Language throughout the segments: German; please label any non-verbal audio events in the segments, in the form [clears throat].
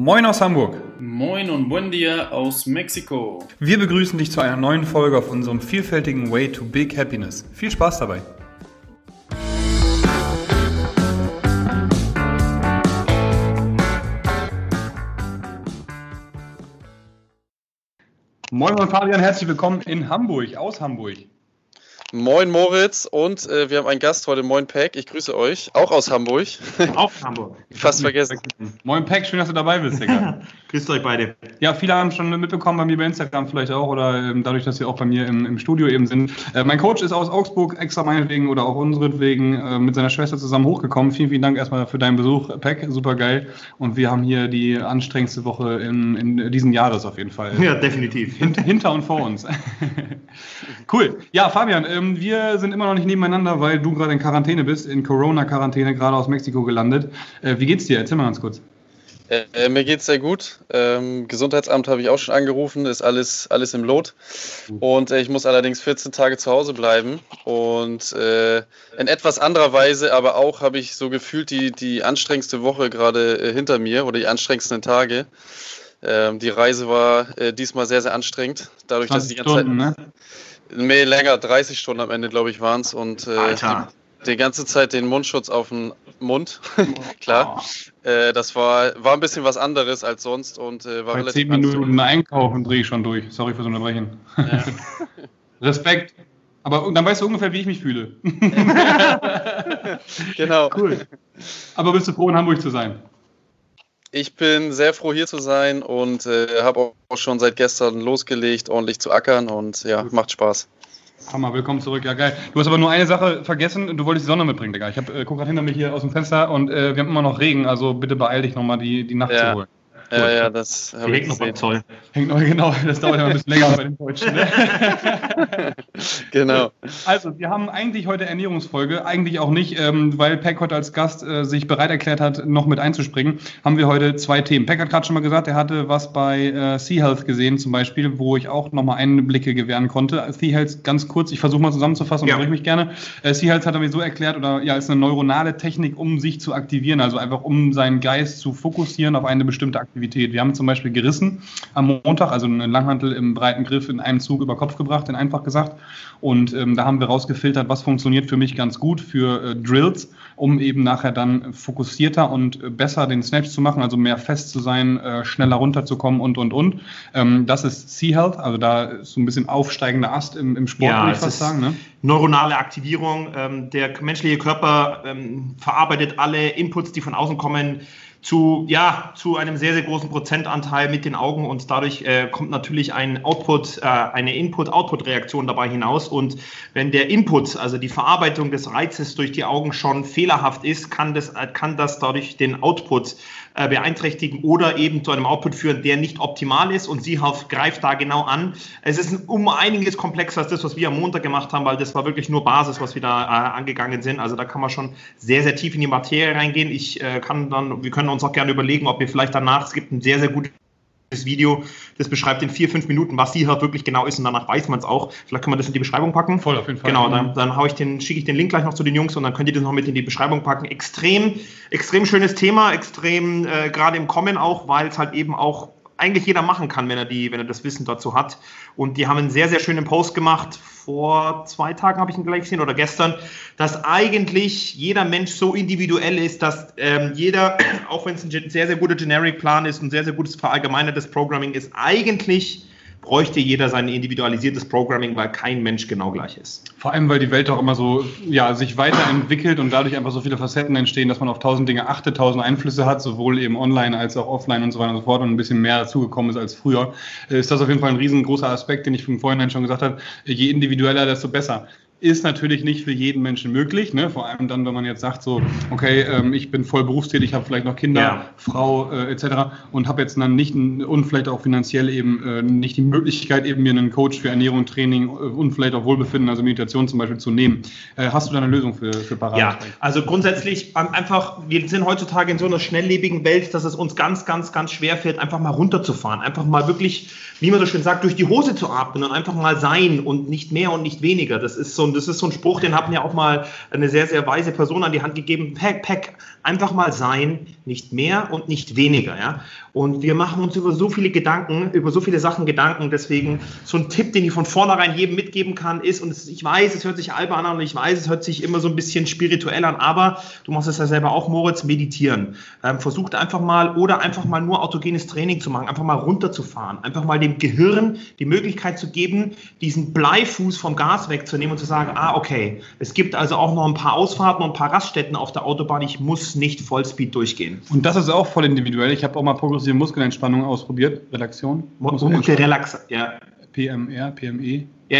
Moin aus Hamburg. Moin und buen dia aus Mexiko. Wir begrüßen dich zu einer neuen Folge auf unserem vielfältigen Way to Big Happiness. Viel Spaß dabei. Moin, moin Fabian, herzlich willkommen in Hamburg, aus Hamburg. Moin Moritz und äh, wir haben einen Gast heute, Moin Pack. Ich grüße euch, auch aus Hamburg. [laughs] Auch Hamburg. Fast vergessen. Moin Pack, schön, dass du dabei bist, Digga. [laughs] Grüßt euch beide. Ja, viele haben schon mitbekommen bei mir bei Instagram vielleicht auch oder ähm, dadurch, dass sie auch bei mir im, im Studio eben sind. Äh, mein Coach ist aus Augsburg extra meinetwegen oder auch unseretwegen äh, mit seiner Schwester zusammen hochgekommen. Vielen, vielen Dank erstmal für deinen Besuch, Pack. Super geil. Und wir haben hier die anstrengendste Woche in, in diesen Jahres auf jeden Fall. Ja, definitiv. Hint, hinter und vor uns. [laughs] cool. Ja, Fabian, ähm, wir sind immer noch nicht nebeneinander, weil du gerade in Quarantäne bist, in Corona-Quarantäne, gerade aus Mexiko gelandet. Äh, wie geht's dir? Erzähl mal ganz kurz. Äh, äh, mir geht's sehr gut. Ähm, Gesundheitsamt habe ich auch schon angerufen, ist alles, alles im Lot. Und äh, ich muss allerdings 14 Tage zu Hause bleiben. Und äh, in etwas anderer Weise, aber auch habe ich so gefühlt die, die anstrengendste Woche gerade äh, hinter mir oder die anstrengendsten Tage. Ähm, die Reise war äh, diesmal sehr, sehr anstrengend. Dadurch, dass ich die ganze Stunden, Zeit. ne? Nee, länger, 30 Stunden am Ende, glaube ich, waren es. Und äh, Alter. die, die ganze Zeit den Mundschutz auf dem Mund, [laughs] klar. Äh, das war, war ein bisschen was anderes als sonst und äh, war Bei relativ 10 Minuten einkaufen drehe ich schon durch. Sorry fürs Unterbrechen. Ja. [laughs] Respekt. Aber dann weißt du ungefähr, wie ich mich fühle. [laughs] Genau. Cool. Aber bist du froh, in Hamburg zu sein? Ich bin sehr froh, hier zu sein und äh, habe auch schon seit gestern losgelegt, ordentlich zu ackern und ja, macht Spaß. Hammer, willkommen zurück. Ja, geil. Du hast aber nur eine Sache vergessen. Du wolltest die Sonne mitbringen, Digga. Ich hab, äh, guck gerade hinter mir hier aus dem Fenster und äh, wir haben immer noch Regen. Also bitte beeil dich nochmal, die, die Nacht Ja. zu holen. Ja, ja, das habe Hängt noch beim. Zoll. Hängt noch, [laughs] genau. Das dauert immer ein bisschen länger bei den Deutschen. Ne? [laughs] Genau. Also, wir haben eigentlich heute Ernährungsfolge, eigentlich auch nicht, ähm, weil Peck heute als Gast äh, sich bereit erklärt hat, noch mit einzuspringen, haben wir heute zwei Themen. Peck hat gerade schon mal gesagt, er hatte was bei äh, Sea Health gesehen zum Beispiel, wo ich auch nochmal Einblicke gewähren konnte. Sea Health, ganz kurz, ich versuche mal zusammenzufassen, Ja. unterbrich mich gerne. Äh, sea Health hat er mir so erklärt, oder ja, ist eine neuronale Technik, um sich zu aktivieren, also einfach um seinen Geist zu fokussieren auf eine bestimmte Aktivität. Wir haben zum Beispiel gerissen am Montag, also einen Langhantel im breiten Griff in einem Zug über Kopf gebracht, in einfach gesagt. Und ähm, da haben wir rausgefiltert, was funktioniert für mich ganz gut für äh, Drills, um eben nachher dann fokussierter und besser den Snatch zu machen, also mehr fest zu sein, äh, schneller runterzukommen und, und, und. Ähm, das ist Sea Health, also da ist so ein bisschen aufsteigender Ast im, im Sport, Ja, würde ich fast sagen. Ne? Neuronale Aktivierung. Ähm, der menschliche Körper ähm, verarbeitet alle Inputs, die von außen kommen, zu, ja, zu einem sehr, sehr großen Prozentanteil mit den Augen und dadurch äh, kommt natürlich ein Output, äh, eine Input-Output-Reaktion dabei hinaus. Und wenn der Input, also die Verarbeitung des Reizes durch die Augen schon fehlerhaft ist, kann das, äh, kann das dadurch den Output äh, beeinträchtigen oder eben zu einem Output führen, der nicht optimal ist. Und Seehoff greift da genau an. Es ist um einiges komplexer als das, was wir am Montag gemacht haben, weil das war wirklich nur Basis, was wir da äh, angegangen sind. Also da kann man schon sehr, sehr tief in die Materie reingehen. Ich äh, kann dann, wir können uns auch gerne überlegen, ob wir vielleicht danach, es gibt ein sehr, sehr gutes Video, das beschreibt in vier, fünf Minuten, was Seehoff wirklich genau ist und danach weiß man es auch. Vielleicht können wir das in die Beschreibung packen. Voll auf jeden Fall. Genau, dann, dann hau ich den, schicke ich den Link gleich noch zu den Jungs und dann könnt ihr das noch mit in die Beschreibung packen. Extrem, extrem schönes Thema, extrem äh, gerade im Kommen auch, weil es halt eben auch eigentlich jeder machen kann, wenn er die, wenn er das Wissen dazu hat. Und die haben einen sehr, sehr schönen Post gemacht. Vor zwei Tagen habe ich ihn gleich gesehen oder gestern, dass eigentlich jeder Mensch so individuell ist, dass ähm, jeder, [clears throat] auch wenn es ein sehr, sehr guter Generic-Plan ist, ein sehr, sehr gutes verallgemeinertes Programming ist, eigentlich bräuchte jeder sein individualisiertes Programming, weil kein Mensch genau gleich ist. Vor allem, weil die Welt auch immer so, ja, sich weiterentwickelt und dadurch einfach so viele Facetten entstehen, dass man auf tausend Dinge achtet, tausend Einflüsse hat, sowohl eben online als auch offline und so weiter und so fort und ein bisschen mehr dazugekommen ist als früher, ist das auf jeden Fall ein riesengroßer Aspekt, den ich von vorhin schon gesagt habe. Je individueller, desto besser. Ist natürlich nicht für jeden Menschen möglich, ne? vor allem dann, wenn man jetzt sagt, so, okay, ähm, ich bin voll berufstätig, habe vielleicht noch Kinder, Ja. Frau äh, etc. und habe jetzt dann nicht ein, und vielleicht auch finanziell eben äh, nicht die Möglichkeit, eben mir einen Coach für Ernährung, Training äh, und vielleicht auch Wohlbefinden, also Meditation zum Beispiel zu nehmen. Äh, hast du da eine Lösung für, für parat? Ja, also grundsätzlich ähm, einfach, wir sind heutzutage in so einer schnelllebigen Welt, dass es uns ganz, ganz, ganz schwer fällt, einfach mal runterzufahren, einfach mal wirklich, wie man so schön sagt, durch die Hose zu atmen und einfach mal sein und nicht mehr und nicht weniger. Das ist so, ein- das ist so ein Spruch, den hat mir auch mal eine sehr, sehr weise Person an die Hand gegeben. Pack, pack, einfach mal sein, nicht mehr und nicht weniger, ja. Und wir machen uns über so viele Gedanken, über so viele Sachen Gedanken. Deswegen so ein Tipp, den ich von vornherein jedem mitgeben kann, ist, und ich weiß, es hört sich albern an und ich weiß, es hört sich immer so ein bisschen spirituell an, aber du machst es ja selber auch, Moritz, meditieren. Ähm, versucht einfach mal oder einfach mal nur autogenes Training zu machen, einfach mal runterzufahren, einfach mal dem Gehirn die Möglichkeit zu geben, diesen Bleifuß vom Gas wegzunehmen und zu sagen, ah, okay, es gibt also auch noch ein paar Ausfahrten und ein paar Raststätten auf der Autobahn, ich muss nicht Vollspeed durchgehen. Und das ist auch voll individuell. Ich habe auch mal progressive Muskelentspannung ausprobiert, Relaktion. Muskelrelax, ja. PMR, PME. Ja,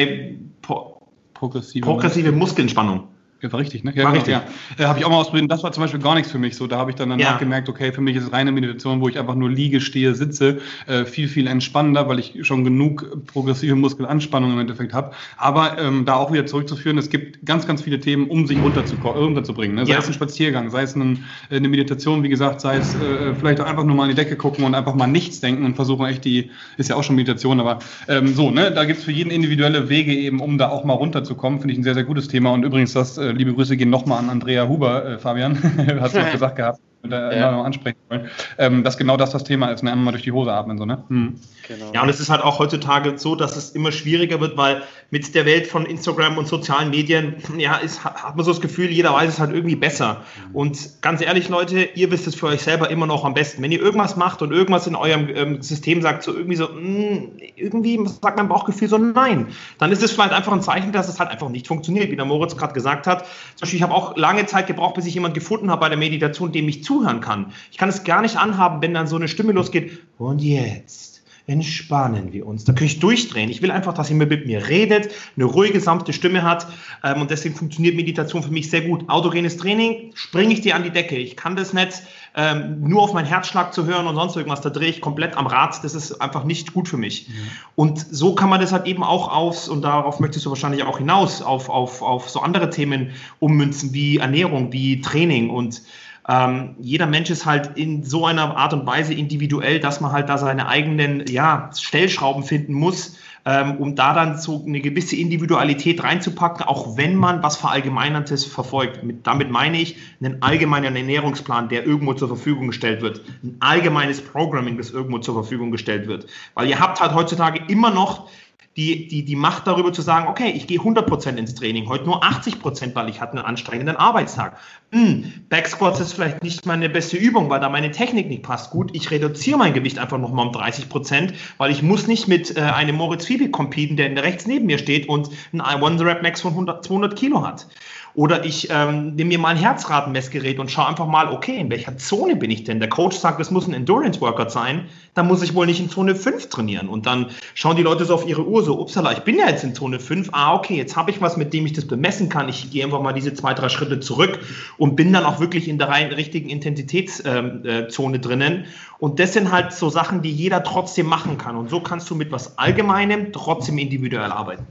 po progressive, progressive Muskelentspannung. Ja, war richtig, ne? Ja, war genau, richtig. Ja. Äh, habe ich auch mal ausprobiert. Das war zum Beispiel gar nichts für mich. So, da habe ich dann danach Ja. gemerkt, okay, für mich ist reine Meditation, wo ich einfach nur liege, stehe, sitze, äh, viel, viel entspannender, weil ich schon genug progressive Muskelanspannung im Endeffekt habe. Aber ähm, da auch wieder zurückzuführen, es gibt ganz, ganz viele Themen, um sich runterzubringen. Ne? Sei Ja. es ein Spaziergang, sei es ein, äh, eine Meditation, wie gesagt, sei es äh, vielleicht auch einfach nur mal an die Decke gucken und einfach mal nichts denken und versuchen echt die, ist ja auch schon Meditation, aber ähm, so, ne, da gibt es für jeden individuelle Wege eben, um da auch mal runterzukommen. Finde ich ein sehr, sehr gutes Thema. Und übrigens, das, äh, liebe Grüße gehen nochmal an Andrea Huber, äh, Fabian, [laughs] hat es noch [laughs] gesagt gehabt, der Ja. noch ansprechen wollen. Ähm, dass genau das das Thema ist, ne? einmal durch die Hose atmen, so, ne? Hm. Genau. Ja, und es ist halt auch heutzutage so, dass es immer schwieriger wird, weil mit der Welt von Instagram und sozialen Medien, ja, ist, hat man so das Gefühl, jeder weiß es halt irgendwie besser. Und ganz ehrlich, Leute, ihr wisst es für euch selber immer noch am besten. Wenn ihr irgendwas macht und irgendwas in eurem ähm, System sagt, so irgendwie so, mm, irgendwie sagt mein Bauchgefühl so nein, dann ist es vielleicht einfach ein Zeichen, dass es halt einfach nicht funktioniert, wie der Moritz gerade gesagt hat. Zum Beispiel, ich habe auch lange Zeit gebraucht, bis ich jemanden gefunden habe bei der Meditation, dem ich zuhören kann. Ich kann es gar nicht anhaben, wenn dann so eine Stimme losgeht. Und jetzt entspannen wir uns. Da kann ich durchdrehen. Ich will einfach, dass jemand mit mir redet, eine ruhige, sanfte Stimme hat. Ähm, und deswegen funktioniert Meditation für mich sehr gut. Autogenes Training, springe ich dir an die Decke. Ich kann das nicht ähm, nur auf meinen Herzschlag zu hören und sonst irgendwas. Da drehe ich komplett am Rad. Das ist einfach nicht gut für mich. Und so kann man das halt eben auch aus, und darauf möchtest du wahrscheinlich auch hinaus, auf, auf, auf so andere Themen ummünzen wie Ernährung, wie Training und ähm, jeder Mensch ist halt in so einer Art und Weise individuell, dass man halt da seine eigenen ja, Stellschrauben finden muss, ähm, um da dann so eine gewisse Individualität reinzupacken, auch wenn man was Verallgemeinerndes verfolgt. Mit, damit meine ich einen allgemeinen Ernährungsplan, der irgendwo zur Verfügung gestellt wird. Ein allgemeines Programming, das irgendwo zur Verfügung gestellt wird. Weil ihr habt halt heutzutage immer noch die, die, die Macht darüber zu sagen, okay, ich gehe 100% ins Training, heute nur 80%, weil ich hatte einen anstrengenden Arbeitstag. Hm, Backsquats ist vielleicht nicht meine beste Übung, weil da meine Technik nicht passt. Gut, ich reduziere mein Gewicht einfach nochmal um 30%, weil ich muss nicht mit äh, einem Moritz Fiebig competen, der rechts neben mir steht und ein One-Rep-Max von 100, 200 Kilo hat. Oder ich ähm, nehme mir mal ein Herzratenmessgerät und schaue einfach mal, okay, in welcher Zone bin ich denn? Der Coach sagt, es muss ein Endurance-Workout sein, dann muss ich wohl nicht in Zone 5 trainieren. Und dann schauen die Leute so auf ihre Uhr, so, upsala, ich bin ja jetzt in Zone 5, ah, okay, jetzt habe ich was, mit dem ich das bemessen kann. Ich gehe einfach mal diese zwei, drei Schritte zurück und bin dann auch wirklich in der rein, richtigen Intensitätszone äh, Zone drinnen. Und das sind halt so Sachen, die jeder trotzdem machen kann. Und so kannst du mit was Allgemeinem trotzdem individuell arbeiten.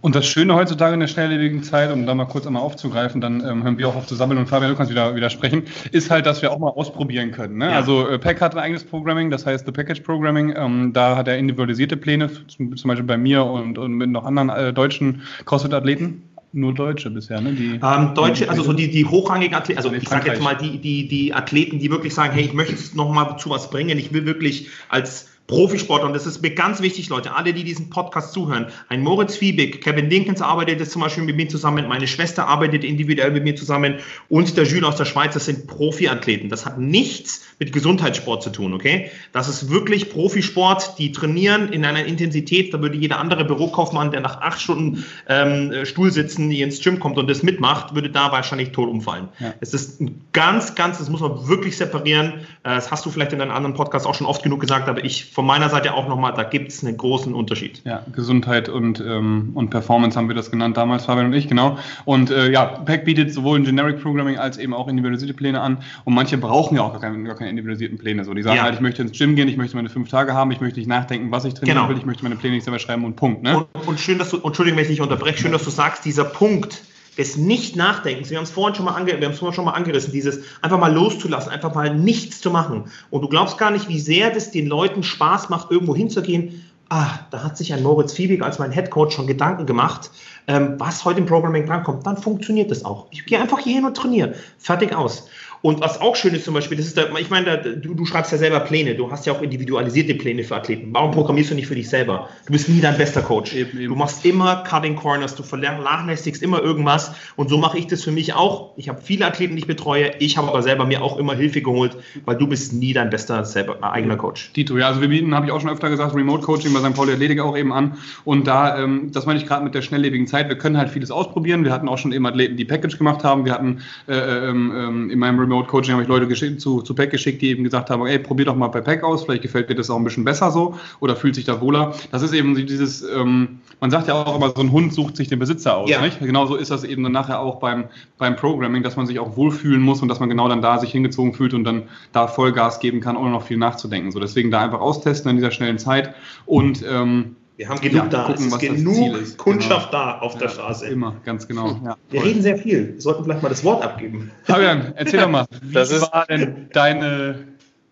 Und das Schöne heutzutage in der schnelllebigen Zeit, um da mal kurz einmal aufzugreifen, dann ähm, hören wir auch auf zu sammeln und Fabian, du kannst wieder widersprechen, ist halt, dass wir auch mal ausprobieren können. Ne? Ja. Also äh, Pack hat ein eigenes Programming, das heißt The Package Programming. Ähm, da hat er individualisierte Pläne, zum, zum Beispiel bei mir und, und mit noch anderen äh, deutschen CrossFit-Athleten. Nur Deutsche bisher, ne? Die, Ähm, Deutsche, also so die, die hochrangigen Athleten, also ich sage jetzt mal die, die, die Athleten, die wirklich sagen, hey, ich möchte jetzt noch mal zu was bringen, ich will wirklich als Profisportler, und das ist mir ganz wichtig, Leute, alle, die diesen Podcast zuhören, ein Moritz Fiebig, Kevin Dinkens arbeitet jetzt zum Beispiel mit mir zusammen, meine Schwester arbeitet individuell mit mir zusammen und der Jules aus der Schweiz, das sind Profiathleten. Das hat nichts mit Gesundheitssport zu tun, okay? Das ist wirklich Profisport, die trainieren in einer Intensität, da würde jeder andere Bürokaufmann, der nach acht Stunden ähm, Stuhl sitzen, hier ins Gym kommt und das mitmacht, würde da wahrscheinlich tot umfallen. Ja. Es ist ein ganz, ganz, das muss man wirklich separieren. Äh, Das hast du vielleicht in einem anderen Podcast auch schon oft genug gesagt, aber ich von meiner Seite auch nochmal, da gibt es einen großen Unterschied. Ja, Gesundheit und, ähm, und Performance haben wir das genannt damals, Fabian und ich, genau. Und äh, ja, Pack bietet sowohl ein Generic Programming als eben auch individualisierte Pläne an. Und manche brauchen ja auch gar keine, gar keine individualisierten Pläne. So, die sagen Ja. halt, ich möchte ins Gym gehen, ich möchte meine fünf Tage haben, ich möchte nicht nachdenken, was ich trainieren Genau. will, ich möchte meine Pläne nicht selber schreiben und Punkt. Ne? Und, und schön, dass du, Entschuldigung, wenn ich dich unterbreche, schön, dass du sagst, dieser Punkt des Nicht-Nachdenkens, wir haben es vorhin schon mal, ange, wir haben es schon mal angerissen, dieses einfach mal loszulassen, einfach mal nichts zu machen. Und du glaubst gar nicht, wie sehr das den Leuten Spaß macht, irgendwo hinzugehen. Ah, da hat sich ein Moritz Fiebig als mein Headcoach schon Gedanken gemacht. ähm, was heute im Programming drankommt, dann funktioniert das auch. Ich gehe einfach hier hin und trainiere. Fertig aus. Und was auch schön ist zum Beispiel, das ist da, ich meine, da, du, du, schreibst ja selber Pläne, du hast ja auch individualisierte Pläne für Athleten. Warum programmierst du nicht für dich selber? Du bist nie dein bester Coach. Eben, eben. Du machst immer Cutting Corners, du vernachlässigst immer irgendwas und so mache ich das für mich auch. Ich habe viele Athleten, die ich betreue, ich habe aber selber mir auch immer Hilfe geholt, weil du bist nie dein bester selber, äh, eigener Coach. Dito, ja, also wir bieten, habe ich auch schon öfter gesagt, Remote Coaching bei St. Pauli Athletik auch eben an und da, ähm, das meine ich gerade mit der schnelllebigen Zeit, wir können halt vieles ausprobieren. Wir hatten auch schon eben Athleten, die Package gemacht haben. Wir hatten äh, ähm, ähm in meinem Remote Coaching habe ich Leute geschickt, zu, zu Pack geschickt, die eben gesagt haben, ey, probier doch mal bei Pack aus, vielleicht gefällt dir das auch ein bisschen besser so oder fühlt sich da wohler. Das ist eben dieses, ähm, man sagt ja auch immer, so ein Hund sucht sich den Besitzer aus. Ja. Nicht? Genauso ist das eben dann nachher auch beim, beim Programming, dass man sich auch wohlfühlen muss und dass man genau dann da sich hingezogen fühlt und dann da Vollgas geben kann, ohne noch viel nachzudenken. So, deswegen da einfach austesten in dieser schnellen Zeit und ähm, wir haben genug ja, da. Gucken, es ist genug ist. Kundschaft genau. da auf der ja, Straße. Immer, ganz genau. Ja, wir reden sehr viel. Wir sollten vielleicht mal das Wort abgeben. Fabian, erzähl doch mal, [laughs] wie war denn deine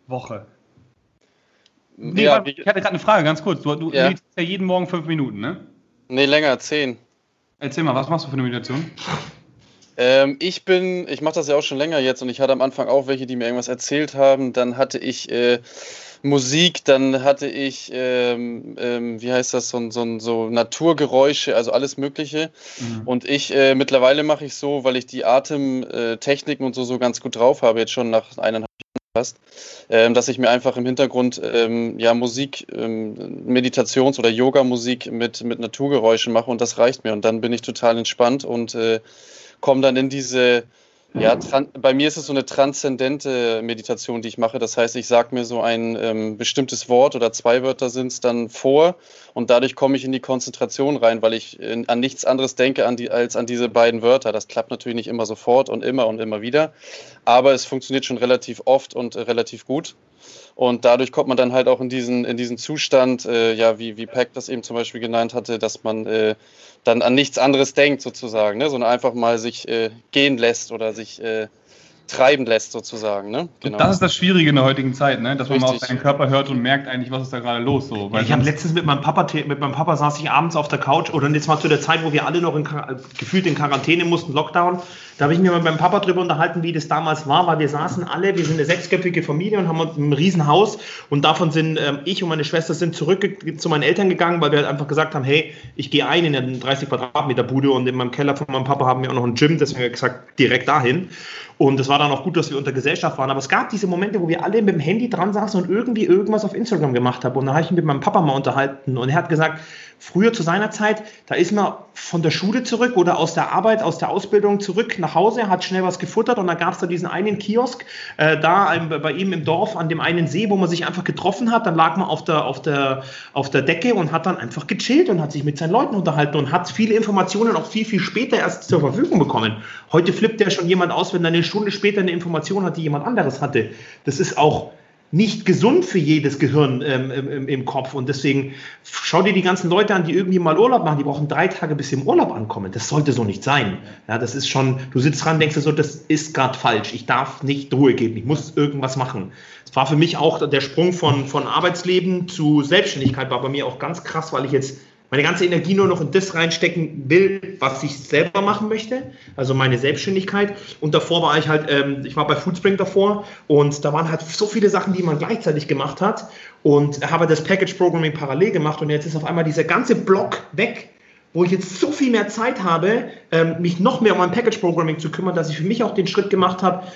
Woche? Nee, ja, ich hatte gerade eine Frage, ganz kurz. Du, du ja. ja jeden Morgen fünf Minuten, ne? Nee, länger, zehn. Erzähl mal, was machst du für eine Meditation? Ähm, ich bin, ich mache das ja auch schon länger jetzt und ich hatte am Anfang auch welche, die mir irgendwas erzählt haben. Dann hatte ich äh, Musik, dann hatte ich, ähm, ähm, wie heißt das, so, so, so Naturgeräusche, also alles Mögliche. Mhm. Und ich, äh, mittlerweile mache ich so, weil ich die Atemtechniken und so, so ganz gut drauf habe, jetzt schon nach eineinhalb Jahren fast, ähm, dass ich mir einfach im Hintergrund ähm, ja Musik, ähm, Meditations- oder Yoga-Musik mit, mit Naturgeräuschen mache und das reicht mir. Und dann bin ich total entspannt und äh, komme dann in diese ja, bei mir ist es so eine transzendente Meditation, die ich mache. Das heißt, ich sage mir so ein ähm, bestimmtes Wort oder zwei Wörter sind es dann vor und dadurch komme ich in die Konzentration rein, weil ich in, an nichts anderes denke an die, als an diese beiden Wörter. Das klappt natürlich nicht immer sofort und immer und immer wieder, aber es funktioniert schon relativ oft und äh, relativ gut. Und dadurch kommt man dann halt auch in diesen, in diesen Zustand, äh, ja, wie, wie Peck das eben zum Beispiel genannt hatte, dass man äh, dann an nichts anderes denkt sozusagen, ne? sondern einfach mal sich äh, gehen lässt oder sich äh, treiben lässt sozusagen. Ne? Genau. Das ist das Schwierige in der heutigen Zeit, ne? dass Richtig. man mal auf seinen Körper hört und merkt eigentlich, was ist da gerade los. So. Ja, ich habe letztens mit meinem Papa, mit meinem Papa saß ich abends auf der Couch oder jetzt mal zu der Zeit, wo wir alle noch in, gefühlt in Quarantäne mussten, Lockdown. Da habe ich mir mit meinem Papa drüber unterhalten, wie das damals war, weil wir saßen alle, wir sind eine sechsköpfige Familie und haben ein Riesenhaus und davon sind ähm, ich und meine Schwester sind zurück zu meinen Eltern gegangen, weil wir halt einfach gesagt haben, hey, ich gehe ein in eine 30 Quadratmeter Bude und in meinem Keller von meinem Papa haben wir auch noch ein Gym, deswegen habe ich gesagt, direkt dahin. Und es war dann auch gut, dass wir unter Gesellschaft waren. Aber es gab diese Momente, wo wir alle mit dem Handy dran saßen und irgendwie irgendwas auf Instagram gemacht haben. Und da habe ich mich mit meinem Papa mal unterhalten und er hat gesagt, Früher zu seiner Zeit, da ist man von der Schule zurück oder aus der Arbeit, aus der Ausbildung zurück nach Hause, hat schnell was gefuttert und dann gab es da diesen einen Kiosk, äh, da bei ihm im Dorf an dem einen See, wo man sich einfach getroffen hat. Dann lag man auf der, auf, der, auf der Decke und hat dann einfach gechillt und hat sich mit seinen Leuten unterhalten und hat viele Informationen auch viel, viel später erst zur Verfügung bekommen. Heute flippt ja schon jemand aus, wenn er eine Stunde später eine Information hat, die jemand anderes hatte. Das ist auch nicht gesund für jedes Gehirn ähm, im, im, Kopf. Und deswegen schau dir die ganzen Leute an, die irgendwie mal Urlaub machen. Die brauchen drei Tage, bis sie im Urlaub ankommen. Das sollte so nicht sein. Ja, das ist schon, du sitzt dran, denkst du so, das ist gerade falsch. Ich darf nicht Ruhe geben. Ich muss irgendwas machen. Es war für mich auch der Sprung von, von Arbeitsleben zu Selbstständigkeit, war bei mir auch ganz krass, weil ich jetzt meine ganze Energie nur noch in das reinstecken will, was ich selber machen möchte, also meine Selbstständigkeit. Und davor war ich halt, ähm, ich war bei Foodspring davor und da waren halt so viele Sachen, die man gleichzeitig gemacht hat und habe das Package Programming parallel gemacht und jetzt ist auf einmal dieser ganze Block weg, wo ich jetzt so viel mehr Zeit habe, ähm, mich noch mehr um mein Package Programming zu kümmern, dass ich für mich auch den Schritt gemacht habe,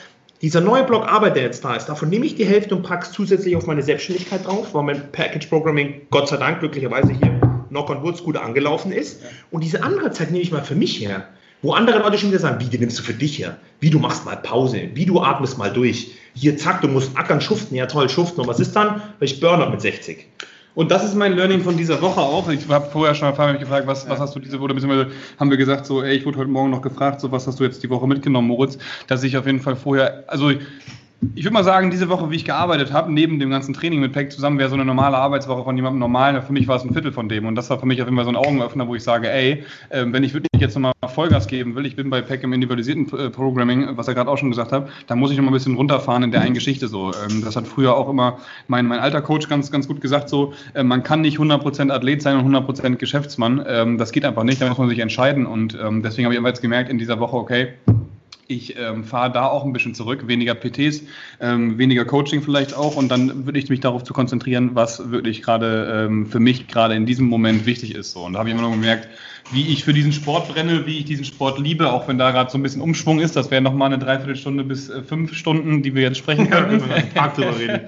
dieser neue Block Arbeit, der jetzt da ist, davon nehme ich die Hälfte und packe es zusätzlich auf meine Selbstständigkeit drauf, weil mein Package Programming Gott sei Dank glücklicherweise hier Knock on Woods gut angelaufen ist. Und diese andere Zeit nehme ich mal für mich her. Wo andere Leute schon wieder sagen, wie, die nimmst du für dich her? Wie, du machst mal Pause? Wie, du atmest mal durch? Hier, zack, du musst ackern, schuften. Ja, toll, schuften. Und was ist dann? Weil ich Burnout mit 60. Und das ist mein Learning von dieser Woche auch. Ich habe vorher schon mich gefragt, was, was hast du diese Woche, beziehungsweise haben wir gesagt, so, ey, ich wurde heute Morgen noch gefragt, so, was hast du jetzt die Woche mitgenommen, Moritz, dass ich auf jeden Fall vorher, also ich würde mal sagen, diese Woche, wie ich gearbeitet habe, neben dem ganzen Training mit Peck zusammen, wäre so eine normale Arbeitswoche von jemandem normal. Für mich war es ein Viertel von dem. Und das war für mich auf jeden Fall so ein Augenöffner, wo ich sage, ey, äh, wenn ich wirklich jetzt nochmal Vollgas geben will, ich bin bei Peck im individualisierten äh, Programming, was er gerade auch schon gesagt hat, da muss ich nochmal ein bisschen runterfahren in der einen Geschichte so. Ähm, das hat früher auch immer mein, mein alter Coach ganz, ganz gut gesagt, so, äh, man kann nicht 100% Athlet sein und 100% Geschäftsmann. Ähm, das geht einfach nicht, da muss man sich entscheiden. Und ähm, deswegen habe ich aber jetzt gemerkt in dieser Woche, okay, ich ähm, fahre da auch ein bisschen zurück, weniger PTs, ähm, weniger Coaching vielleicht auch und dann würde ich mich darauf zu konzentrieren, was wirklich gerade ähm, für mich gerade in diesem Moment wichtig ist. So. Und da habe ich immer noch gemerkt, wie ich für diesen Sport brenne, wie ich diesen Sport liebe, auch wenn da gerade so ein bisschen Umschwung ist. Das wäre nochmal eine Dreiviertelstunde bis äh, fünf Stunden, die wir jetzt sprechen können. Ja, reden.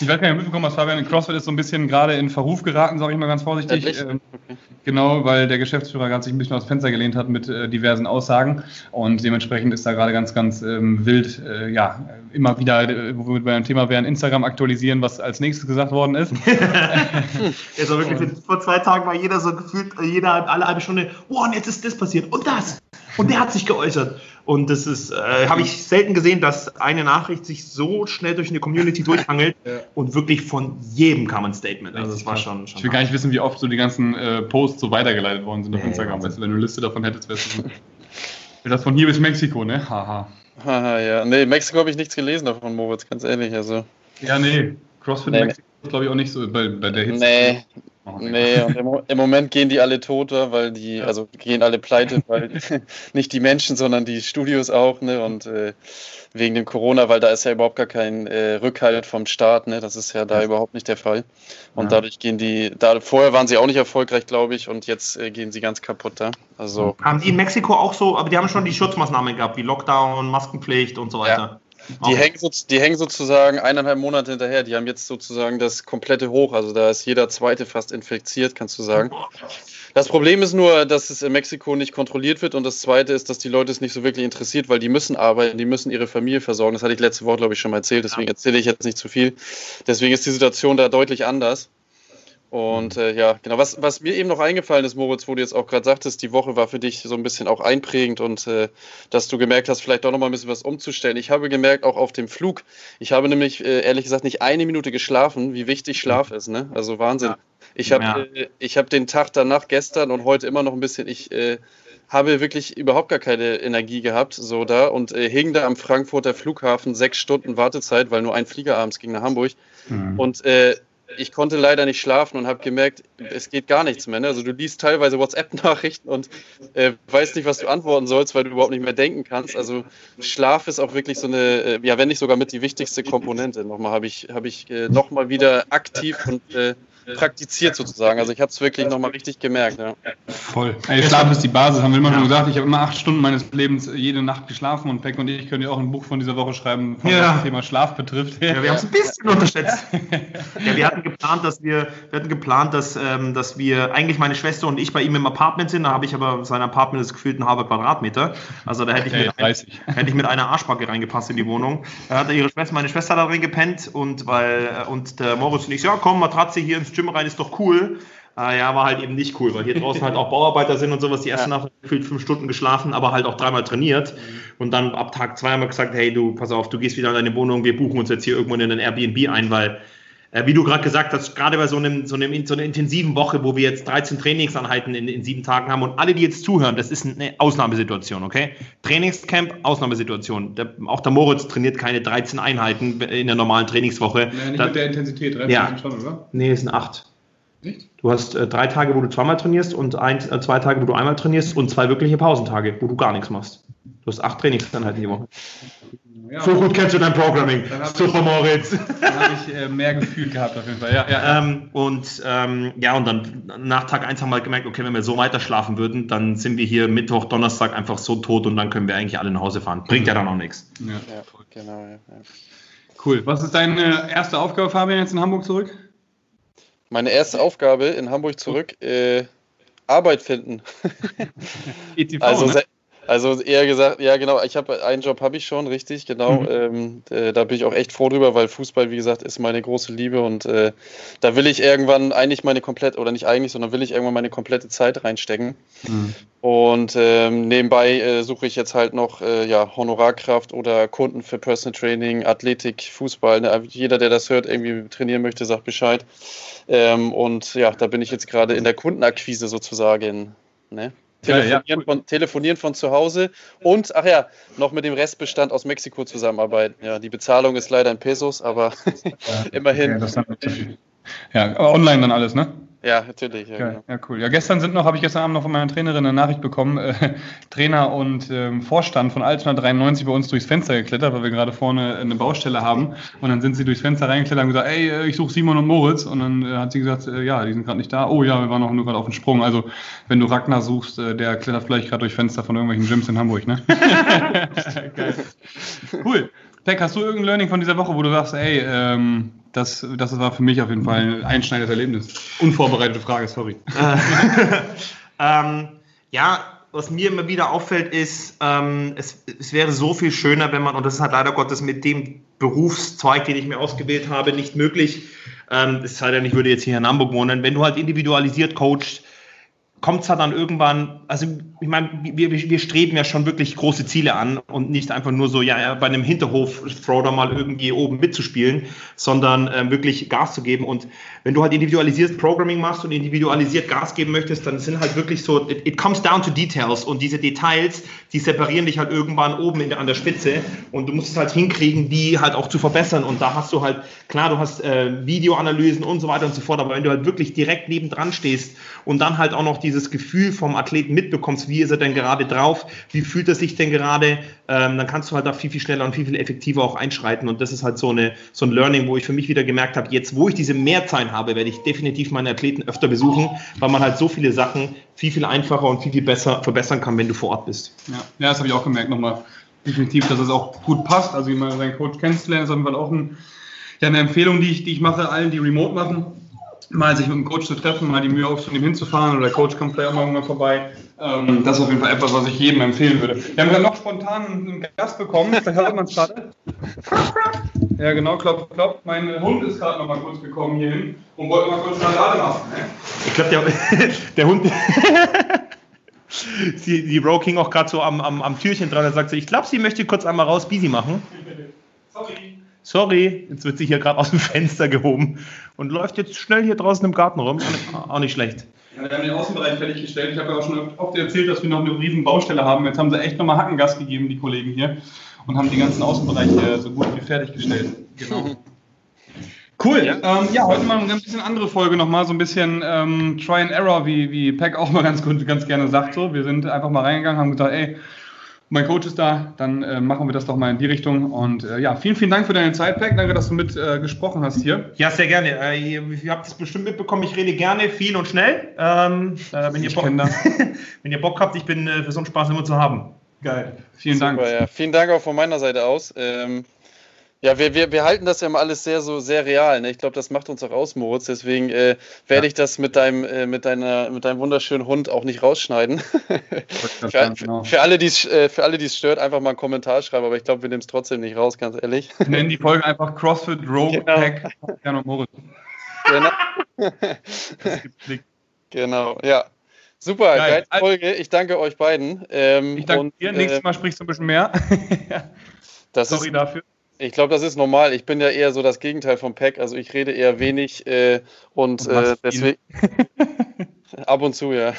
Ich weiß gar nicht, mitbekommen, was Fabian in CrossFit ist so ein bisschen gerade in Verruf geraten, sage ich mal ganz vorsichtig. Ähm, okay. Genau, weil der Geschäftsführer gerade sich ein bisschen aus dem Fenster gelehnt hat mit äh, diversen Aussagen und dementsprechend ist da gerade ganz, ganz ähm, wild, äh, ja, immer wieder, äh, wo wir beim Thema wären, Instagram aktualisieren, was als nächstes gesagt worden ist. [laughs] also wirklich, vor zwei Tagen war jeder so gefühlt, jeder alle halbe Stunde, oh, und jetzt ist das passiert und das und der hat sich geäußert. Und das ist, äh, habe ich selten gesehen, dass eine Nachricht sich so schnell durch eine Community durchhangelt [laughs] ja. und wirklich von jedem kam ein Statement. Also das war schon, schon Ich will gar nicht wissen, wie oft so die ganzen äh, Posts so weitergeleitet worden sind auf ja, Instagram. Weißt du, wenn du eine Liste davon hättest, wärst du. [laughs] das von hier bis Mexiko, ne? Haha. Haha, ja. Nee, Mexiko habe ich nichts gelesen davon, Moritz, ganz ehrlich. Also. Ja, nee. CrossFit nee. Mexiko ist, glaube ich, auch nicht so bei, bei der Hitze. Nee, Nee, und im, im, Moment gehen die alle tot, weil die, also gehen alle pleite, weil [laughs] nicht die Menschen, sondern die Studios auch, ne? Und äh, wegen dem Corona, weil da ist ja überhaupt gar kein äh, Rückhalt vom Staat, ne? Das ist ja da ja. überhaupt nicht der Fall. Und ja. dadurch gehen die, da vorher waren sie auch nicht erfolgreich, glaube ich, und jetzt äh, gehen sie ganz kaputt da. Also. Haben die in Mexiko auch so, aber die haben schon die Schutzmaßnahmen gehabt, wie Lockdown, Maskenpflicht und so weiter. Die, hängen so, die hängen sozusagen eineinhalb Monate hinterher. Die haben jetzt sozusagen das komplette Hoch. Also da ist jeder zweite fast infiziert, kannst du sagen. Das Problem ist nur, dass es in Mexiko nicht kontrolliert wird. Und das Zweite ist, dass die Leute es nicht so wirklich interessiert, weil die müssen arbeiten, die müssen ihre Familie versorgen. Das hatte ich letzte Woche, glaube ich, schon mal erzählt. Deswegen erzähle ich jetzt nicht zu viel. Deswegen ist die Situation da deutlich anders. Und äh, ja, genau. Was, was mir eben noch eingefallen ist, Moritz, wo du jetzt auch gerade sagtest, die Woche war für dich so ein bisschen auch einprägend und äh, dass du gemerkt hast, vielleicht auch noch mal ein bisschen was umzustellen. Ich habe gemerkt, auch auf dem Flug, ich habe nämlich äh, ehrlich gesagt nicht eine Minute geschlafen, wie wichtig Schlaf ist. Ne? Also Wahnsinn. Ja. Ich habe ja. äh, hab den Tag danach, gestern und heute immer noch ein bisschen, ich äh, habe wirklich überhaupt gar keine Energie gehabt, so da und äh, hing da am Frankfurter Flughafen sechs Stunden Wartezeit, weil nur ein Flieger abends ging nach Hamburg. Mhm. Und äh, ich konnte leider nicht schlafen und habe gemerkt, es geht gar nichts mehr. Ne? Also du liest teilweise WhatsApp-Nachrichten und äh, weißt nicht, was du antworten sollst, weil du überhaupt nicht mehr denken kannst. Also Schlaf ist auch wirklich so eine, äh, ja, wenn nicht sogar mit die wichtigste Komponente. Nochmal habe ich, hab ich äh, nochmal wieder aktiv und äh, praktiziert sozusagen. Also ich habe es wirklich nochmal richtig gemerkt. Ja. Voll. Ey, Schlaf ist die Basis, haben wir immer schon gesagt. Ich habe immer acht Stunden meines Lebens jede Nacht geschlafen und Peck und ich können ja auch ein Buch von dieser Woche schreiben, was ja. das Thema Schlaf betrifft. Ja, wir haben es ein bisschen unterschätzt. [laughs] ja, wir hatten geplant, dass wir, wir hatten geplant, dass, ähm, dass wir eigentlich meine Schwester und ich bei ihm im Apartment sind. Da habe ich aber sein Apartment ist gefühlt ein halber Quadratmeter. Also da hätte ich, mit, ein, [laughs] hätte ich mit einer Arschbacke reingepasst in die Wohnung. Da hat ihre Schwester, meine Schwester da drin gepennt und weil und der Moritz und ich, ja komm, Matratze hier ins Gym rein, ist doch cool. Äh, ja, war halt eben nicht cool, weil hier draußen halt auch Bauarbeiter sind und sowas. Die erste ja. Nacht gefühlt fünf Stunden geschlafen, aber halt auch dreimal trainiert. Und dann ab Tag zwei haben wir gesagt, hey, du, pass auf, du gehst wieder in deine Wohnung, wir buchen uns jetzt hier irgendwo in ein Airbnb ein, weil wie du gerade gesagt hast, gerade bei so, einem, so, einem, so einer intensiven Woche, wo wir jetzt 13 Trainingsanheiten in, in sieben Tagen haben und alle, die jetzt zuhören, das ist eine Ausnahmesituation, okay? Trainingscamp, Ausnahmesituation. Der, auch der Moritz trainiert keine 13 Einheiten in der normalen Trainingswoche. Nee, nicht da, mit der Intensität, 13 ja. schon, oder? Nee, es sind acht. Nicht? Du hast äh, drei Tage, wo du zweimal trainierst und ein, äh, zwei Tage, wo du einmal trainierst und zwei wirkliche Pausentage, wo du gar nichts machst. Du hast acht Trainingseinheiten die Woche. Ja, so gut kennst du dein Programming. Super, Moritz. Dann habe ich äh, mehr Gefühl gehabt auf jeden Fall. Ja, ja. Ähm, und ähm, ja, und dann nach Tag 1 haben wir halt gemerkt, okay, wenn wir so weiter schlafen würden, dann sind wir hier Mittwoch, Donnerstag einfach so tot und dann können wir eigentlich alle nach Hause fahren. Bringt ja dann auch nichts. Ja, ja genau. Ja, cool. Was ist deine erste Aufgabe, Fabian, jetzt in Hamburg zurück? Meine erste Aufgabe in Hamburg zurück, äh, Arbeit finden. [laughs] ETV, also, ne? Also eher gesagt, ja genau, ich habe einen Job habe ich schon, richtig, genau. Mhm. Ähm, äh, da bin ich auch echt froh drüber, weil Fußball, wie gesagt, ist meine große Liebe und äh, da will ich irgendwann eigentlich meine komplette, oder nicht eigentlich, sondern will ich irgendwann meine komplette Zeit reinstecken. Mhm. Und ähm, nebenbei äh, suche ich jetzt halt noch äh, ja, Honorarkraft oder Kunden für Personal Training, Athletik, Fußball. Ne? Jeder, der das hört, irgendwie trainieren möchte, sagt Bescheid. Ähm, und ja, da bin ich jetzt gerade in der Kundenakquise sozusagen. Ne? Telefonieren, ja, ja. von, telefonieren von zu Hause und, ach ja, noch mit dem Restbestand aus Mexiko zusammenarbeiten. Ja, die Bezahlung ist leider in Pesos, aber ja, [laughs] immerhin. Ja, aber online dann alles, ne? Ja, natürlich. Ja, ja, genau. ja, cool. Ja, gestern sind noch, habe ich gestern Abend noch von meiner Trainerin eine Nachricht bekommen, äh, Trainer und ähm, Vorstand von Altona 93 bei uns durchs Fenster geklettert, weil wir gerade vorne eine Baustelle haben. Und dann sind sie durchs Fenster reingeklettert und gesagt, ey, äh, ich suche Simon und Moritz. Und dann äh, hat sie gesagt, äh, ja, die sind gerade nicht da. Oh ja, wir waren noch nur gerade auf dem Sprung. Also wenn du Ragnar suchst, äh, der klettert vielleicht gerade durch Fenster von irgendwelchen Gyms in Hamburg, ne? [laughs] Geil. Cool. Peck, hast du irgendein Learning von dieser Woche, wo du sagst, ey, ähm, das, das war für mich auf jeden Fall ein einschneidendes Erlebnis. Unvorbereitete Frage, sorry. [laughs] ähm, ja, was mir immer wieder auffällt, ist, ähm, es, es, wäre so viel schöner, wenn man, und das ist halt leider Gottes mit dem Berufszweig, den ich mir ausgewählt habe, nicht möglich. Ähm, es sei denn, ich würde jetzt hier in Hamburg wohnen. Wenn du halt individualisiert coachst, kommt es halt dann irgendwann, also ich meine, wir, wir streben ja schon wirklich große Ziele an und nicht einfach nur so, ja, bei einem Hinterhof-Throw da mal irgendwie oben mitzuspielen, sondern äh, wirklich Gas zu geben. Und wenn du halt individualisiert Programming machst und individualisiert Gas geben möchtest, dann sind halt wirklich so, it, it comes down to details und diese Details, die separieren dich halt irgendwann oben der, an der Spitze und du musst es halt hinkriegen, die halt auch zu verbessern. Und da hast du halt, klar, du hast äh, Videoanalysen und so weiter und so fort, aber wenn du halt wirklich direkt nebendran stehst und dann halt auch noch dieses Gefühl vom Athleten mitbekommst, wie ist er denn gerade drauf, wie fühlt er sich denn gerade, ähm, dann kannst du halt da viel, viel schneller und viel, viel effektiver auch einschreiten. Und das ist halt so, eine, so ein Learning, wo ich für mich wieder gemerkt habe, jetzt wo ich diese Mehrzeit habe, werde ich definitiv meine Athleten öfter besuchen, weil man halt so viele Sachen viel, viel einfacher und viel, viel besser verbessern kann, wenn du vor Ort bist. Ja, ja das habe ich auch gemerkt nochmal. Definitiv, dass es auch gut passt. Also, wie man seinen Coach kennenzulernen, ist auf jeden Fall auch ein, ja, eine Empfehlung, die ich, die ich mache, allen, die remote machen mal sich mit dem Coach zu treffen, mal die Mühe aufzunehmen, hinzufahren oder der Coach kommt vielleicht auch mal irgendwann vorbei. Ähm, das ist auf jeden Fall etwas, was ich jedem empfehlen würde. Wir haben gerade noch spontan einen Gast bekommen, vielleicht hört man es gerade. [laughs] Ja, genau, klopf, klopf. Mein Hund ist gerade noch mal kurz gekommen hierhin und wollte mal kurz eine Lade machen. Ich glaube, der, [laughs] der Hund. [laughs] die, die Row King auch gerade so am, am, am Türchen dran, da sagt sie, ich glaube, sie möchte kurz einmal raus Busy machen. Sorry jetzt wird sie hier gerade aus dem Fenster gehoben und läuft jetzt schnell hier draußen im Garten rum. Auch nicht schlecht. Ja, wir haben den Außenbereich fertiggestellt. Ich habe ja auch schon oft erzählt, dass wir noch eine riesen Baustelle haben. Jetzt haben sie echt nochmal Hackengas gegeben, die Kollegen hier, und haben den ganzen Außenbereich so gut wie fertiggestellt. Genau. [laughs] Cool. Ja, ähm, ja heute mal eine bisschen andere Folge nochmal, so ein bisschen ähm, Try and Error, wie, wie Peck auch mal ganz, ganz gerne sagt. So. Wir sind einfach mal reingegangen, haben gesagt, ey, mein Coach ist da, dann äh, machen wir das doch mal in die Richtung. Und äh, ja, vielen, vielen Dank für deine Zeit, Pack. Danke, dass du mit äh, gesprochen hast hier. Ja, sehr gerne. Äh, ihr habt es bestimmt mitbekommen, ich rede gerne, viel und schnell. Ähm, äh, wenn, ihr Bock, [laughs] wenn ihr Bock habt, ich bin äh, für so einen Spaß immer zu haben. Geil. Vielen Super, Dank. Ja. Vielen Dank auch von meiner Seite aus. Ähm, ja, wir, wir, wir halten das ja immer alles sehr so sehr real. Ne? Ich glaube, das macht uns auch aus, Moritz. Deswegen äh, werde ja. ich das mit deinem, äh, mit, deiner, mit deinem wunderschönen Hund auch nicht rausschneiden. [laughs] für, genau. für, alle, die äh, für alle, die es stört, einfach mal einen Kommentar schreiben, aber ich glaube, wir nehmen es trotzdem nicht raus, ganz ehrlich. Nennen die Folge einfach CrossFit Rogue genau. Pack und Moritz. Genau. [laughs] genau, ja. Super, geile Folge. Ich danke euch beiden. Ähm, ich danke und, dir. Nächstes äh, Mal sprichst du ein bisschen mehr. [laughs] Sorry ist, dafür. Ich glaube, das ist normal. Ich bin ja eher so das Gegenteil vom Pack. Also ich rede eher wenig äh, und, und äh, deswegen. [laughs] Ab und zu, ja.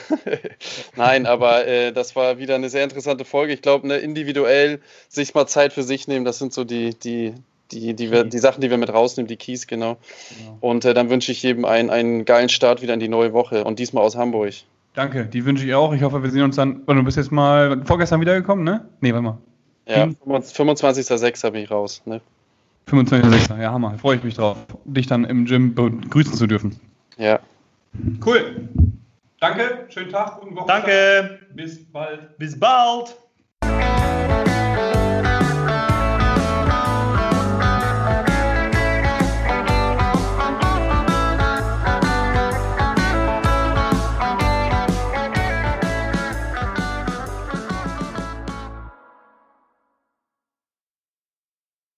[laughs] Nein, aber äh, das war wieder eine sehr interessante Folge. Ich glaube, ne, individuell sich mal Zeit für sich nehmen, das sind so die, die, die, die, wir, die Sachen, die wir mit rausnehmen, die Keys, genau. genau. Und äh, dann wünsche ich jedem einen, einen geilen Start wieder in die neue Woche und diesmal aus Hamburg. Danke, die wünsche ich auch. Ich hoffe, wir sehen uns dann. Du bist jetzt mal vorgestern wiedergekommen, ne? Nee, warte mal. Ja, 25.06. bin ich raus. Ne? 25.06. Ja, Hammer. Freue ich mich drauf, dich dann im Gym begrüßen zu dürfen. Ja. Cool. Danke, schönen Tag, guten Wochenende. Danke. Bis bald. Bis bald.